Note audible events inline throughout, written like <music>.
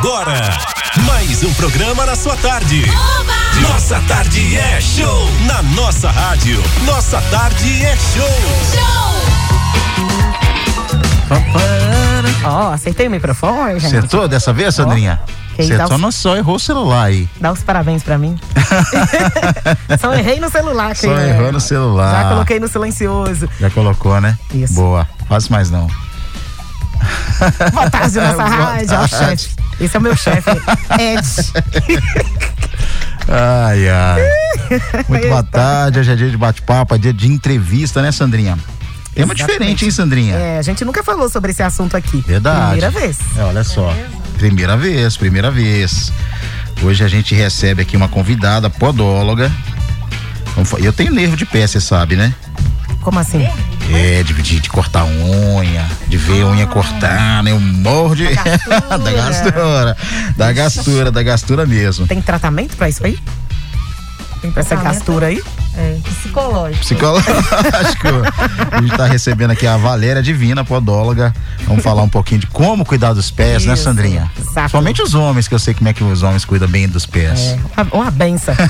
agora, mais um programa na sua tarde. Oba! Nossa tarde é show na nossa rádio. Nossa tarde é show. Show! Ó, oh, acertei o microfone, gente. Acertou dessa vez, Sandrinha? Oh. Você só, não só errou o celular aí. Dá os parabéns pra mim. <laughs> só errei no celular, Só é. errou no celular. Já coloquei no silencioso. Já colocou, né? Isso. Boa. Faz mais não. Boa tarde, nossa <laughs> Boa rádio. Tarde. Ó, chefe. Esse é o meu chefe, <laughs> Ed. Ai, ai. <laughs> Muito boa tarde. Hoje é dia de bate-papo, é dia de entrevista, né, Sandrinha? Tema Exatamente. diferente, hein, Sandrinha? É, a gente nunca falou sobre esse assunto aqui. Verdade. Primeira vez. É, olha só. Primeira vez, primeira vez. Hoje a gente recebe aqui uma convidada podóloga. Eu tenho nervo de pé, você sabe, né? Como assim? É, de, de, de cortar unha, de ver ah. unha cortar, né? Eu morro de. Da <laughs> gastura. da gastura, da gastura mesmo. Tem tratamento pra isso aí? Tem pra essa gastura aí? É, psicológico. Psicológico. <laughs> a gente tá recebendo aqui a Valéria Divina, podóloga. Vamos falar um pouquinho de como cuidar dos pés, né, Isso, né, Sandrinha? Exato. Somente os homens, que eu sei como é que os homens cuidam bem dos pés. É, uma, uma benção. <laughs>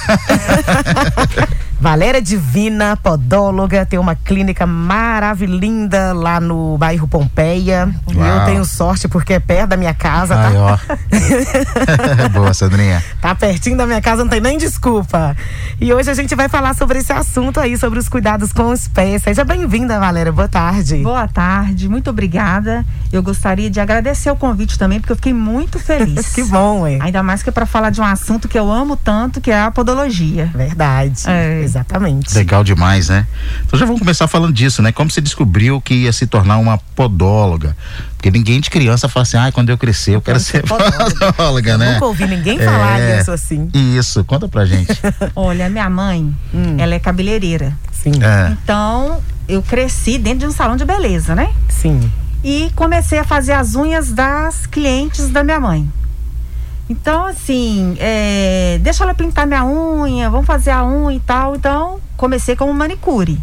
Valéria Divina, podóloga, tem uma clínica maravilhosa lá no bairro Pompeia. Uau. Eu tenho sorte porque é perto da minha casa, tá? Ai, ó. <laughs> Boa, Sandrinha. Tá pertinho da minha casa, não tem nem desculpa. E hoje a gente vai falar sobre esse assunto aí, sobre os cuidados com os pés. Seja bem-vinda, Valéria. Boa tarde. Boa tarde, muito obrigada. Eu gostaria de agradecer o convite também, porque eu fiquei muito feliz. <laughs> que bom, hein? Ainda mais que é para falar de um assunto que eu amo tanto, que é a podologia. Verdade. É. Exatamente. Legal demais, né? Então já vamos começar falando disso, né? Como você descobriu que ia se tornar uma podóloga? Porque ninguém de criança fala assim, ah, quando eu crescer eu, quero, ser podóloga, podóloga né? Nunca ouvi ninguém falar é, isso assim. Isso, conta pra gente. <laughs> Olha, minha mãe, hum. ela é cabeleireira. Sim. É. Então, eu cresci dentro de um salão de beleza, né? Sim. E comecei a fazer as unhas das clientes da minha mãe. Então, assim, é, deixa ela pintar minha unha, vamos fazer a unha e tal. Então, comecei como manicure.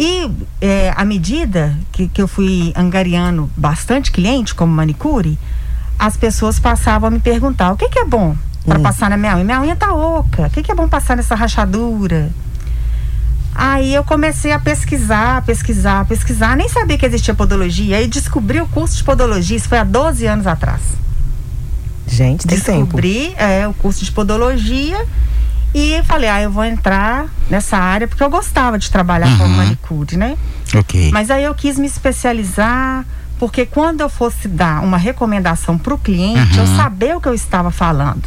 E é, à medida que, que eu fui angariando bastante cliente como manicure, as pessoas passavam a me perguntar: o que, que é bom para hum. passar na minha unha? Minha unha tá oca, o que, que é bom passar nessa rachadura? Aí eu comecei a pesquisar, pesquisar, pesquisar, nem sabia que existia podologia. Aí descobri o curso de podologia, isso foi há 12 anos atrás. Gente, tem Descobri tempo. É, o curso de podologia e falei, ah, eu vou entrar nessa área porque eu gostava de trabalhar uhum. como manicure, né? Ok. Mas aí eu quis me especializar porque quando eu fosse dar uma recomendação para o cliente, uhum. eu saber o que eu estava falando.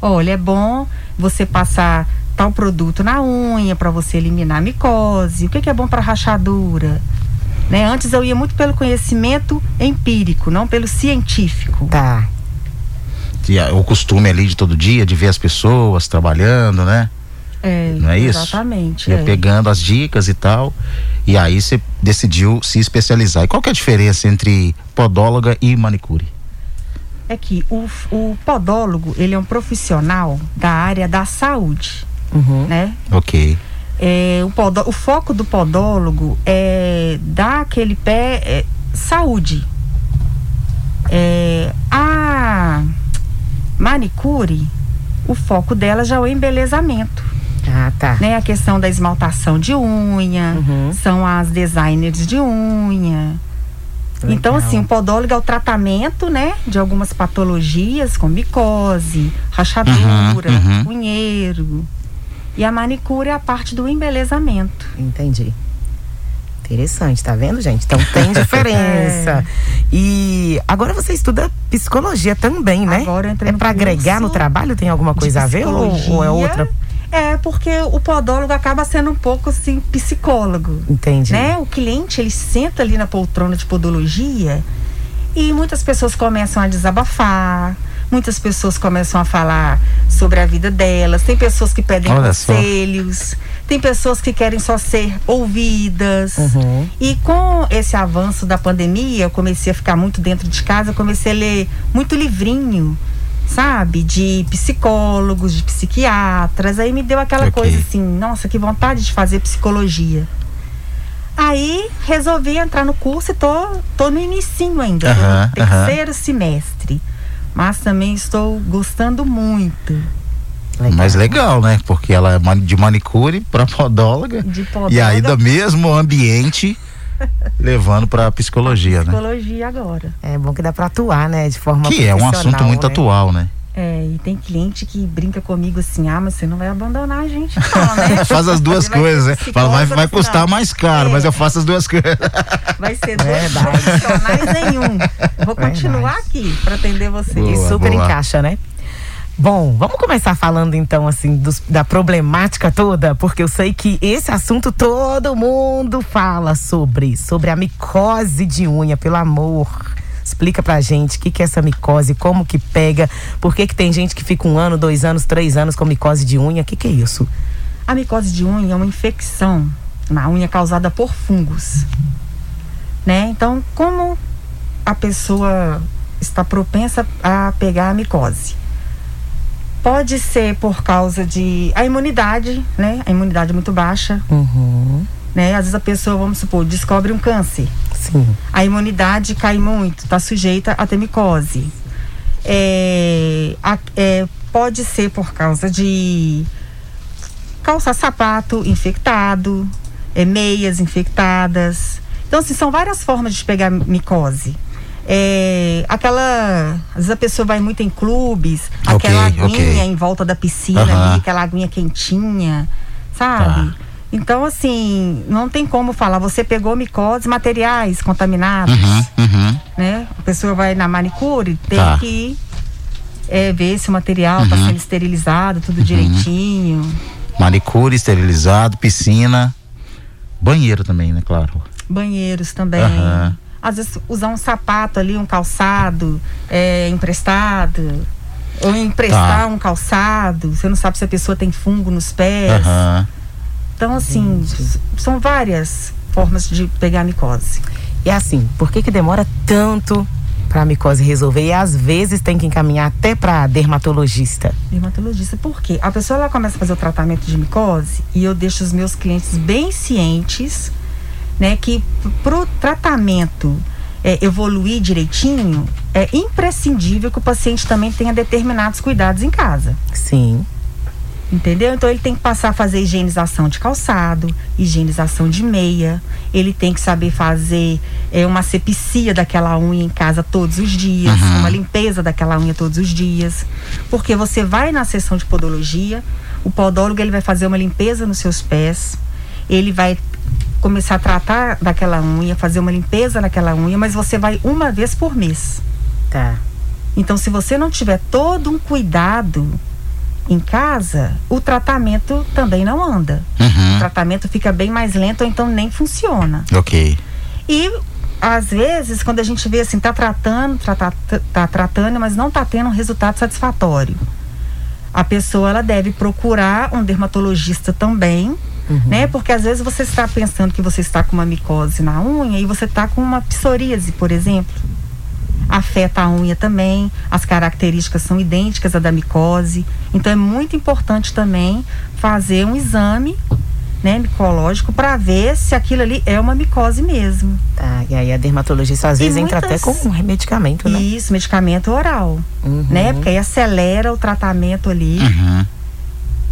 Olha, é bom você passar tal produto na unha para você eliminar a micose. O que, que é bom para rachadura? Né? Antes eu ia muito pelo conhecimento empírico, não pelo científico. Tá o costume ali de todo dia, de ver as pessoas trabalhando, né? É, não é isso? Exatamente. Ia é. pegando as dicas e tal. E aí você decidiu se especializar. E qual que é a diferença entre podóloga e manicure? É que o, o podólogo, ele é um profissional da área da saúde, uhum. né? Ok. É, o, podó, o foco do podólogo é dar aquele pé é, saúde. É, a manicure, o foco dela já é o embelezamento. Ah, tá. Né? A questão da esmaltação de unha, uhum. são as designers de unha. Legal. Então, assim, o podólogo é o tratamento, né, de algumas patologias, como micose, rachadura, uhum, uhum. unheiro. E a manicure é a parte do embelezamento. Entendi. Interessante, tá vendo, gente? Então tem <laughs> diferença. é. E agora você estuda psicologia também, né? Agora eu entrei É para agregar no trabalho? Tem alguma coisa a ver ou, ou é outra? É, porque o podólogo acaba sendo um pouco assim psicólogo. Entendi. Né? O cliente, ele senta ali na poltrona de podologia e muitas pessoas começam a desabafar, muitas pessoas começam a falar sobre a vida delas, tem pessoas que pedem Olha conselhos. Só. Tem pessoas que querem só ser ouvidas. Uhum. E com esse avanço da pandemia, eu comecei a ficar muito dentro de casa, comecei a ler muito livrinho, sabe? De psicólogos, de psiquiatras. Aí me deu aquela okay. coisa assim, nossa, que vontade de fazer psicologia. Aí resolvi entrar no curso e tô, tô no inicinho ainda, uhum, no terceiro uhum. semestre. Mas também estou gostando muito. Legal. Mas legal, né? Porque ela é de manicure para <laughs> podóloga. De podóloga. E aí do mesmo ambiente <laughs> levando para psicologia, psicologia, né? Psicologia agora. É bom que dá para atuar, né, de forma Que é um assunto muito né? atual, né? É, e tem cliente que brinca comigo assim, ah, mas você não vai abandonar a gente, não, né? <laughs> Faz as duas coisas, né? Fala, vai, vai custar mais caro, é. mas eu faço as duas coisas. Vai ser dois profissionais em um. Vou continuar aqui para atender você. Boa, e super boa. encaixa, né? Bom, vamos começar falando então assim dos, da problemática toda, porque eu sei que esse assunto todo mundo fala sobre, sobre a micose de unha, pelo amor. Explica pra gente o que, que é essa micose, como que pega, por que, que tem gente que fica um ano, dois anos, três anos com micose de unha, o que, que é isso? A micose de unha é uma infecção na unha causada por fungos. Né? Então, como a pessoa está propensa a pegar a micose? Pode ser por causa de a imunidade, né? A imunidade é muito baixa. Uhum. Né? Às vezes a pessoa, vamos supor, descobre um câncer. Sim. A imunidade cai muito, está sujeita a ter micose. É, a, é, pode ser por causa de calçar sapato infectado, é, meias infectadas. Então, assim, são várias formas de pegar micose. É, aquela. Às vezes a pessoa vai muito em clubes, okay, aquela aguinha okay. em volta da piscina uh -huh. ali, aquela aguinha quentinha, sabe? Tá. Então, assim, não tem como falar, você pegou micoses materiais contaminados, uhum, uhum. né? A pessoa vai na manicure, tem tá. que é, ver se o material está uhum. sendo esterilizado, tudo uhum. direitinho. Manicure, esterilizado, piscina, banheiro também, né? Claro. Banheiros também. Às vezes usar um sapato ali, um calçado é, emprestado. Ou emprestar tá. um calçado, você não sabe se a pessoa tem fungo nos pés. Uhum. Então, assim, Gente. são várias formas de pegar a micose. E assim, por que que demora tanto para a micose resolver e às vezes tem que encaminhar até para dermatologista? Dermatologista, por quê? A pessoa ela começa a fazer o tratamento de micose e eu deixo os meus clientes bem cientes, né, que pro tratamento é, evoluir direitinho, é imprescindível que o paciente também tenha determinados cuidados em casa. Sim. Entendeu? Então ele tem que passar a fazer higienização de calçado, higienização de meia. Ele tem que saber fazer é, uma sepsia daquela unha em casa todos os dias, uhum. uma limpeza daquela unha todos os dias. Porque você vai na sessão de podologia, o podólogo ele vai fazer uma limpeza nos seus pés, ele vai começar a tratar daquela unha, fazer uma limpeza naquela unha, mas você vai uma vez por mês. Tá. Então, se você não tiver todo um cuidado em casa, o tratamento também não anda. Uhum. O tratamento fica bem mais lento ou então nem funciona. Ok. E às vezes, quando a gente vê assim, tá tratando, tá, tá, tá tratando, mas não tá tendo um resultado satisfatório. A pessoa ela deve procurar um dermatologista também, uhum. né? Porque às vezes você está pensando que você está com uma micose na unha e você está com uma psoríase, por exemplo afeta a unha também, as características são idênticas à da micose. Então é muito importante também fazer um exame né, micológico para ver se aquilo ali é uma micose mesmo. Tá, e aí a dermatologista às e vezes muitas... entra até com um medicamento, né? Isso, medicamento oral, uhum. né? Porque aí acelera o tratamento ali. Uhum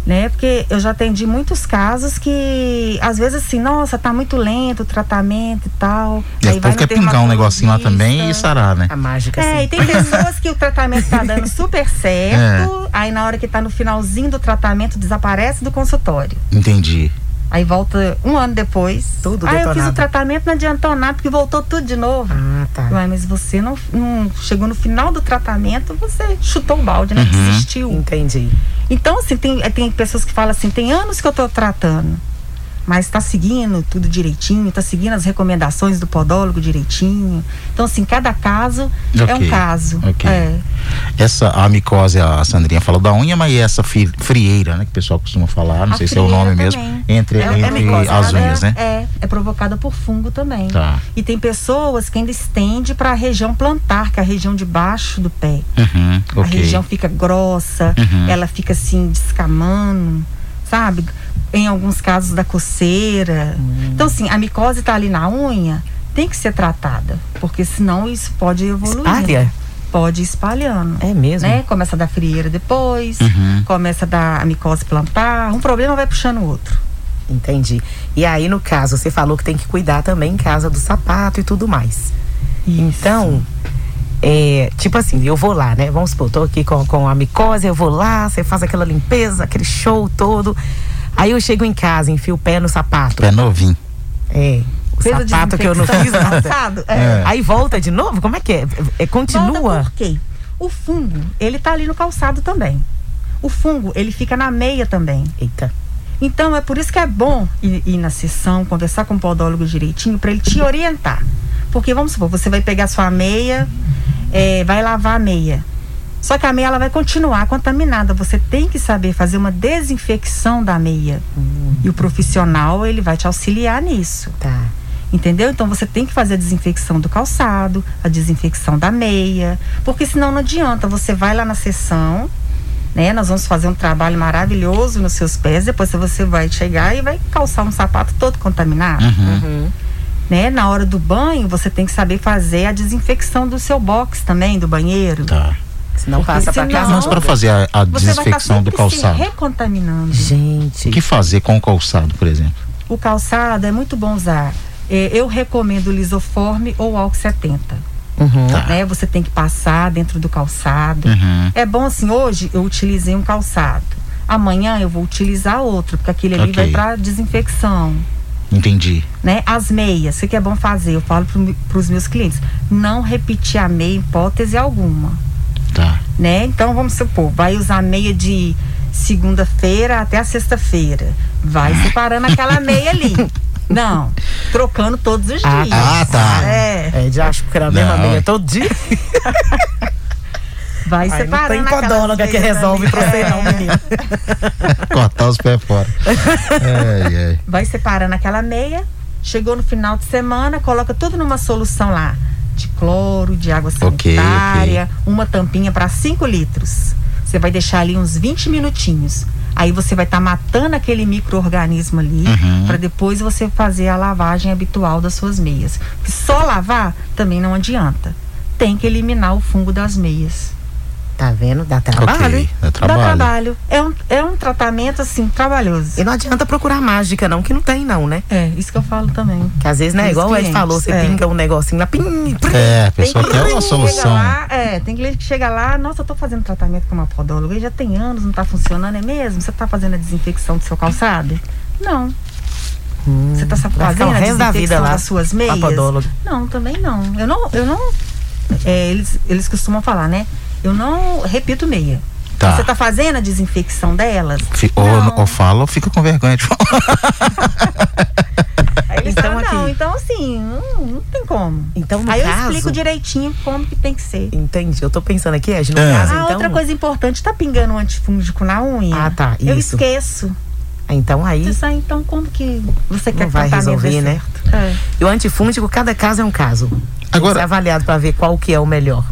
né? Porque eu já atendi muitos casos que às vezes assim, nossa, tá muito lento o tratamento e tal. E aí vai quer pingar um negocinho lá também e sarar, né? A mágica. É, assim. e tem <laughs> pessoas que o tratamento tá dando super certo, é. aí na hora que tá no finalzinho do tratamento desaparece do consultório. Entendi. Aí volta um ano depois. Tudo Aí eu fiz o tratamento, não adiantou nada, porque voltou tudo de novo. Ah, tá. Ué, mas você não, não, chegou no final do tratamento, você chutou o balde, né? Uhum. Desistiu. Entendi. Então, assim, tem, tem pessoas que falam assim, tem anos que eu tô tratando mas está seguindo tudo direitinho, está seguindo as recomendações do podólogo direitinho. Então, assim, cada caso okay. é um caso. Okay. É. Essa a micose, a Sandrinha falou da unha, mas essa frieira, né, que o pessoal costuma falar, não a sei se é o nome também. mesmo, entre, é, entre é micose, as unhas, é, né? É, é provocada por fungo também. Tá. E tem pessoas que ainda estende para a região plantar, que é a região de baixo do pé. Uhum, okay. A região fica grossa, uhum. ela fica assim descamando, sabe? Em alguns casos da coceira. Hum. Então, assim, a micose está ali na unha, tem que ser tratada, porque senão isso pode evoluir. Espalha? pode ir espalhando. É mesmo? Né? Começa a dar frieira depois, uhum. começa a dar a micose plantar, um problema vai puxando o outro. Entendi. E aí, no caso, você falou que tem que cuidar também em casa do sapato e tudo mais. Isso. Então, é, tipo assim, eu vou lá, né? Vamos supor, tô aqui com, com a micose, eu vou lá, você faz aquela limpeza, aquele show todo. Aí eu chego em casa, enfio o pé no sapato. Pé novinho. É. O Fez sapato que eu não fiz nada. É. é. Aí volta de novo? Como é que é? é continua? Volta por quê? O fungo, ele tá ali no calçado também. O fungo, ele fica na meia também. Eita. Então é por isso que é bom ir, ir na sessão, conversar com o podólogo direitinho, para ele te orientar. Porque vamos supor, você vai pegar sua meia, é, vai lavar a meia. Só que a meia ela vai continuar contaminada. Você tem que saber fazer uma desinfecção da meia. Hum. E o profissional ele vai te auxiliar nisso. Tá. Entendeu? Então você tem que fazer a desinfecção do calçado, a desinfecção da meia, porque senão não adianta. Você vai lá na sessão, né? Nós vamos fazer um trabalho maravilhoso nos seus pés, depois você vai chegar e vai calçar um sapato todo contaminado. Uhum. Uhum. Né? Na hora do banho, você tem que saber fazer a desinfecção do seu box também, do banheiro. Tá. Senão Porque passa para casa. Mas para fazer a, a desinfecção do calçado. Se recontaminando. Gente. O que fazer com o calçado, por exemplo? O calçado é muito bom usar é, eu recomendo o lisoforme ou álcool 70. Uhum. Tá. Né? Você tem que passar dentro do calçado. Uhum. É bom assim, hoje eu utilizei um calçado. Amanhã eu vou utilizar outro, porque aquele ali okay. vai para desinfecção. Entendi. Né? As meias, o que é bom fazer? Eu falo para os meus clientes, não repetir a meia hipótese alguma. Tá. Né? Então vamos supor, vai usar meia de segunda-feira até a sexta-feira. Vai separando aquela meia ali. <laughs> Não, trocando todos os ah, dias. Ah, tá. É. É, de acho que era a mesma meia todo dia. <laughs> Vai Ai, separando. Não tem podóloga que resolve pra você, não, menino. Cortar os pés fora. ai, ai. Vai separando aquela meia. Chegou no final de semana, coloca tudo numa solução lá. De cloro, de água sanitária, okay, okay. uma tampinha para 5 litros. Você vai deixar ali uns 20 minutinhos. Aí você vai estar tá matando aquele microorganismo ali uhum. para depois você fazer a lavagem habitual das suas meias. Porque só lavar também não adianta. Tem que eliminar o fungo das meias. Tá vendo? Dá trabalho. Okay, dá trabalho. Dá trabalho. É um, é um tratamento, assim, trabalhoso. E não adianta procurar mágica, não, que não tem, não, né? É, isso que eu falo também. Que às vezes, né, igual clientes, ele falou, você é. pinga um negocinho lá, pim, pim, É, a pessoa tem quer uma solução. Lá, é, tem cliente que chega lá, nossa, eu tô fazendo tratamento com uma podóloga e já tem anos, não tá funcionando, é mesmo? Você tá fazendo a desinfecção do seu calçado? Não. Hum, você tá fazendo a desinfecção da vida lá, das suas meias? Não, também não. Eu não, eu não. É, eles, eles costumam falar, né? Eu não repito meia. Tá. Você está fazendo a desinfecção delas? F ou, ou fala ou fica com vergonha de falar. Aí então, aqui. não, então assim, não, não tem como. Então, Aí caso, eu explico direitinho como que tem que ser. Entendi. Eu tô pensando aqui, Ed, no é. caso, ah, então... outra coisa importante, tá pingando um antifúngico na unha? Ah, tá. Isso. Eu esqueço. Então aí. Isso aí, então como que você quer vai resolver, né? É. E o antifúngico, cada caso é um caso. Agora. Tem que ser avaliado para ver qual que é o melhor.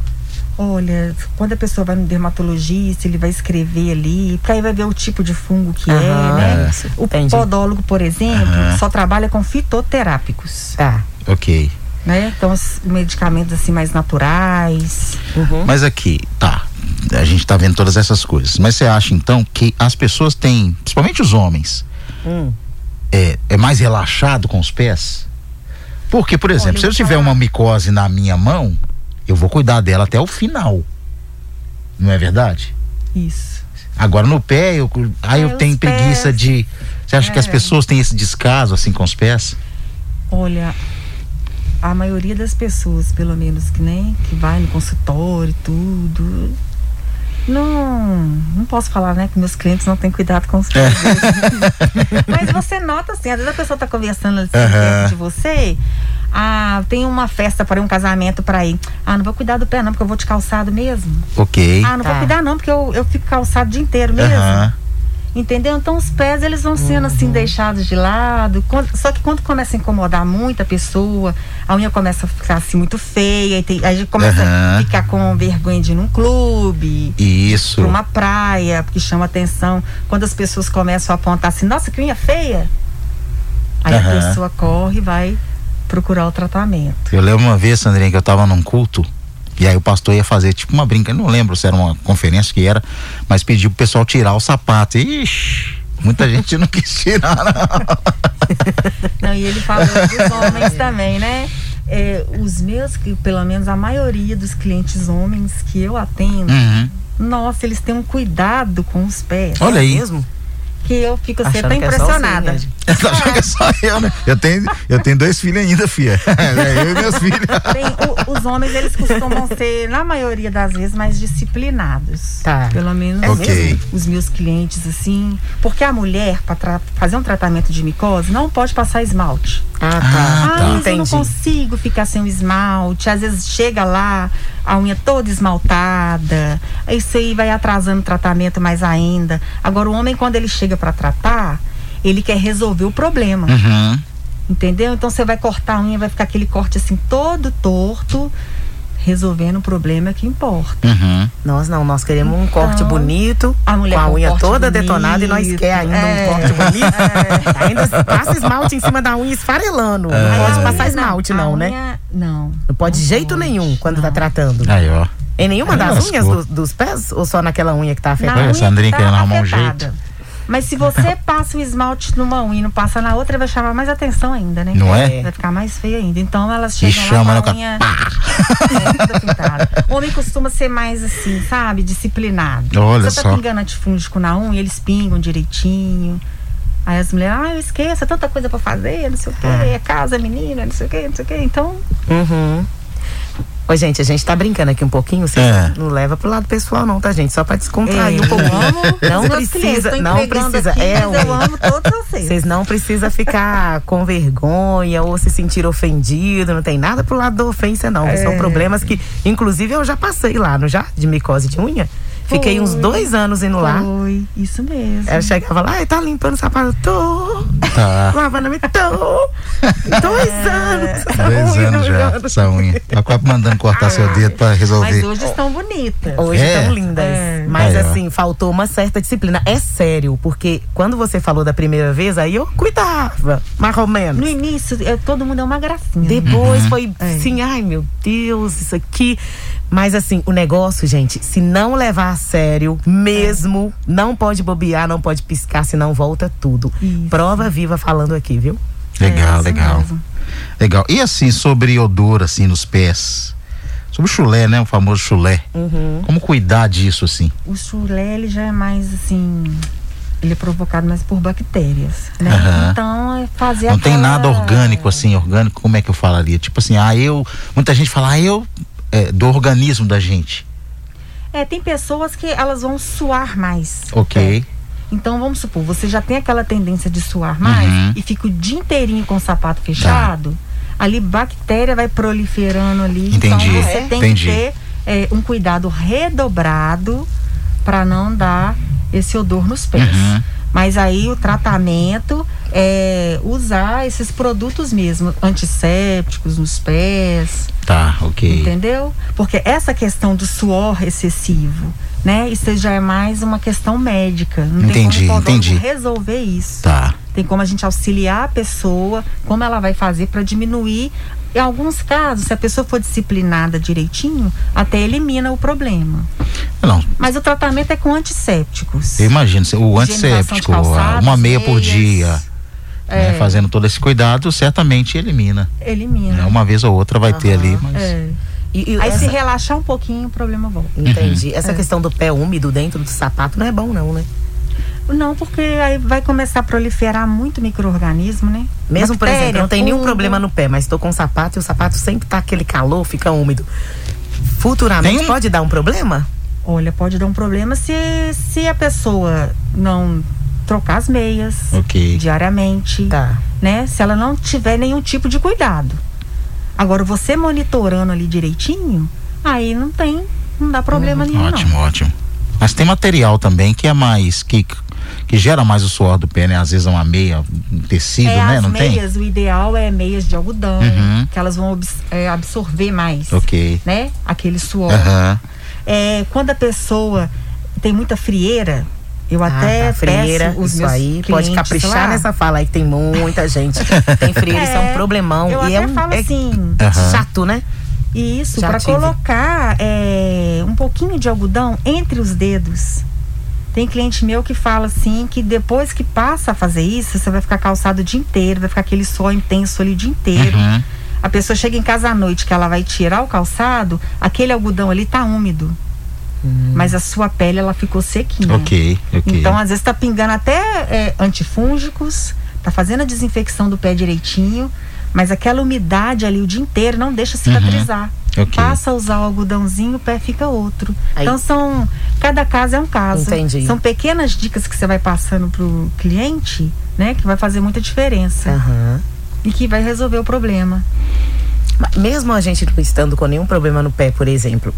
Olha, quando a pessoa vai no dermatologista, ele vai escrever ali, porque aí vai ver o tipo de fungo que uhum, é, né? É, o entendi. podólogo, por exemplo, uhum. só trabalha com fitoterápicos. Tá. Ok. Né? Então, os medicamentos assim mais naturais. Uhum. Mas aqui, tá. A gente tá vendo todas essas coisas. Mas você acha então que as pessoas têm, principalmente os homens, hum. é, é mais relaxado com os pés? Porque, por exemplo, Olha, se eu tiver uma micose na minha mão, eu vou cuidar dela até o final. Não é verdade? Isso. Agora no pé, eu, aí eu tenho preguiça pés. de. Você acha é. que as é. pessoas têm esse descaso assim com os pés? Olha, a maioria das pessoas, pelo menos que nem que vai no consultório e tudo, não, não posso falar, né, que meus clientes não têm cuidado com os pés. <laughs> Mas você nota assim, às vezes a pessoa está conversando assim, uhum. de você, ah, tem uma festa para um casamento para ir. Ah, não vou cuidar do pé não, porque eu vou de calçado mesmo. Ok. Ah, não tá. vou cuidar não, porque eu, eu fico calçado o dia inteiro mesmo. Uhum. Entendeu? Então os pés eles vão sendo assim, uhum. assim deixados de lado. Só que quando começa a incomodar muito a pessoa, a unha começa a ficar assim muito feia, e tem, aí começa uhum. a ficar com vergonha de ir num clube. Isso. Pra uma praia, porque chama atenção. Quando as pessoas começam a apontar assim, nossa, que unha feia. Aí uhum. a pessoa corre e vai procurar o tratamento. Eu lembro uma vez, Sandrinha, que eu estava num culto E aí o pastor ia fazer tipo uma brinca, não lembro se era uma conferência que era, mas pediu pro pessoal tirar o sapato. Ixi, muita gente não quis tirar, não. <laughs> não e ele falou dos homens também, né? É, os meus, que pelo menos a maioria dos clientes homens que eu atendo, uhum. nossa, eles têm um cuidado com os pés. Olha aí. mesmo? Que eu fico sempre impressionada. <laughs> É você, né? que é só eu, né? Eu tenho, eu tenho dois filhos ainda, filha. <laughs> É, eu e meus filhos. Tem, o, os homens, eles costumam ser, na maioria das vezes, mais disciplinados. Tá. Pelo menos okay. os meus clientes, assim. Porque a mulher, para fazer um tratamento de micose, não pode passar esmalte. Ah, tá. Ah, tá. Mas eu não consigo ficar sem o esmalte. Às vezes chega lá, a unha toda esmaltada. Isso aí vai atrasando o tratamento mais ainda. Agora, o homem, quando ele chega para tratar, ele quer resolver o problema. Uhum. Entendeu? Então você vai cortar a unha, vai ficar aquele corte assim todo torto resolvendo o problema que importa. Uhum. Nós não, nós queremos um corte então, bonito, a mulher com a unha toda bonito, detonada e nós quer ainda é, um corte bonito. <laughs> É. Ainda passa esmalte em cima da unha esfarelando. É. Não pode passar esmalte não, né? unha? Não. Não pode de jeito pode, nenhum quando tá não. tá tratando. Aí, ó. Em nenhuma das unhas do, dos pés ou só naquela unha que tá afetada? Na Sandrinha tá querendo arrumar um jeito. Mas se você <laughs> passa o esmalte numa unha e não passa na outra, vai chamar mais atenção ainda, né? Não é? Vai ficar mais feio ainda. Então elas chegam e lá com a unha <laughs> é, homem costuma ser mais assim, sabe? Disciplinado. Olha você tá só. pingando antifúngico na unha, eles pingam direitinho. Aí as mulheres, ah, eu esqueço, é tanta coisa pra fazer, não sei o quê, é, é casa, menina, não sei o quê, não sei o quê. Então. Uhum. Oi, gente, a gente tá brincando aqui um pouquinho, você é. não leva pro lado pessoal não, tá, gente? Só pra descontrair um pouquinho. não precisa, não precisa. Aqui, é, eu amo todos vocês. Vocês não precisa ficar com vergonha ou se sentir ofendido, não tem nada pro lado da ofensa não. É. São problemas que, inclusive, eu já passei lá, não já? De micose de unha. Fiquei uns dois anos indo lá. Foi, isso mesmo. Ela chegava lá, e tá limpando o sapato. Tô. Tá. <laughs> Lavando a minha. Tô. Dois é. anos. Dois anos já, essa unha. Tá quase mandando cortar ah, seu dedo pra resolver. Mas hoje estão bonitas. Hoje é. estão lindas. É. Mas assim, faltou uma certa disciplina. É sério, porque quando você falou da primeira vez, aí eu cuidava, mais ou menos. No início, eu, todo mundo é uma gracinha. Depois uhum. foi assim, ai meu Deus, isso aqui. Mas assim, o negócio, gente, se não levar a sério mesmo, é. não pode bobear, não pode piscar, senão volta tudo. Isso. Prova viva falando aqui, viu? Legal, é, legal. Mesmo. Legal. E assim, sobre odor, assim, nos pés? Sobre o chulé, né? O famoso chulé. Uhum. Como cuidar disso, assim? O chulé, ele já é mais, assim ele é provocado mais por bactérias, né? Uhum. Então, é fazer Não aquela... tem nada orgânico assim, orgânico, como é que eu falaria? Tipo assim, ah, eu, muita gente fala, ah, eu é, do organismo da gente? É, tem pessoas que elas vão suar mais. Ok. É. Então vamos supor, você já tem aquela tendência de suar mais uhum. e fica o dia inteirinho com o sapato fechado, tá. ali bactéria vai proliferando ali. Entendi. Então você tem Entendi. que ter é, um cuidado redobrado para não dar esse odor nos pés. Uhum. Mas aí o tratamento é usar esses produtos mesmo, antissépticos nos pés. Tá, ok. Entendeu? Porque essa questão do suor excessivo, né? Isso já é mais uma questão médica. Não entendi, tem como entendi. resolver isso. Tá. Tem como a gente auxiliar a pessoa, como ela vai fazer para diminuir em alguns casos, se a pessoa for disciplinada direitinho, até elimina o problema. Não. Mas o tratamento é com antissépticos. Eu imagino, o antisséptico, calçados, uma meia meias, por dia. Né, é. Né, fazendo todo esse cuidado, certamente elimina. Elimina. Né, uma vez ou outra vai uhum. ter ali, mas. É. E, e Aí essa... se relaxar um pouquinho, o problema volta. Entendi. Uhum. Essa é. questão do pé úmido dentro do sapato não é bom, não, né? Não, porque aí vai começar a proliferar muito microorganismo, né? Mesmo, Bactéria, por exemplo, não tem fungo. nenhum problema no pé, mas estou com um sapato e o sapato sempre tá aquele calor, fica úmido. Futuramente tem... pode dar um problema? Olha, pode dar um problema se, se a pessoa não trocar as meias okay. diariamente, tá. né? Se ela não tiver nenhum tipo de cuidado. Agora, você monitorando ali direitinho, aí não tem, não dá problema hum, nenhum. Ótimo, não. ótimo. Mas tem material também que é mais que que gera mais o suor do pé, né? Às vezes é uma meia, um tecido, é, né? Não meias, tem? o ideal é meias de algodão, uhum. que elas vão é, absorver mais, ok, né? Aquele suor. Uhum. É, quando a pessoa tem muita frieira, eu ah, até tá, frieira, os isso aí pode caprichar lá. nessa fala aí que tem muita gente <laughs> tem frieira, é, isso é um problemão eu e até é um falo é assim, chato, né? Isso, para colocar é, um pouquinho de algodão entre os dedos. Tem cliente meu que fala assim que depois que passa a fazer isso, você vai ficar calçado o dia inteiro, vai ficar aquele sol intenso ali o dia inteiro. Uhum. A pessoa chega em casa à noite que ela vai tirar o calçado, aquele algodão ali tá úmido. Hum. Mas a sua pele ela ficou sequinha. Ok, ok. Então às vezes tá pingando até é, antifúngicos, tá fazendo a desinfecção do pé direitinho, mas aquela umidade ali o dia inteiro não deixa cicatrizar. Uhum. Okay. Passa a usar o algodãozinho, o pé fica outro. Aí. Então são. Cada caso é um caso. Entendi. São pequenas dicas que você vai passando pro cliente, né? Que vai fazer muita diferença. Uhum. E que vai resolver o problema. Mesmo a gente não estando com nenhum problema no pé, por exemplo.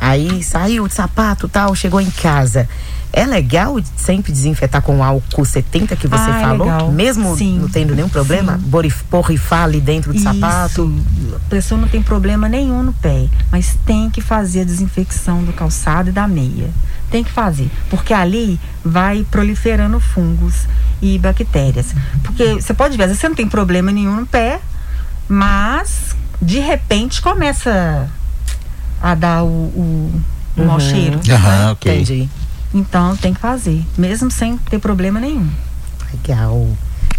Aí saiu de sapato tal, chegou em casa. É legal sempre desinfetar com álcool 70 que você ah, é falou? É mesmo Sim. não tendo nenhum problema? Borrifar ali dentro do Isso. sapato? A pessoa não tem problema nenhum no pé, mas tem que fazer a desinfecção do calçado e da meia. Tem que fazer, porque ali vai proliferando fungos e bactérias. Porque você pode ver, às vezes você não tem problema nenhum no pé, mas de repente começa a dar o, o, o uhum. mau cheiro. Aham, ok. Entendi. Então tem que fazer, mesmo sem ter problema nenhum. Legal.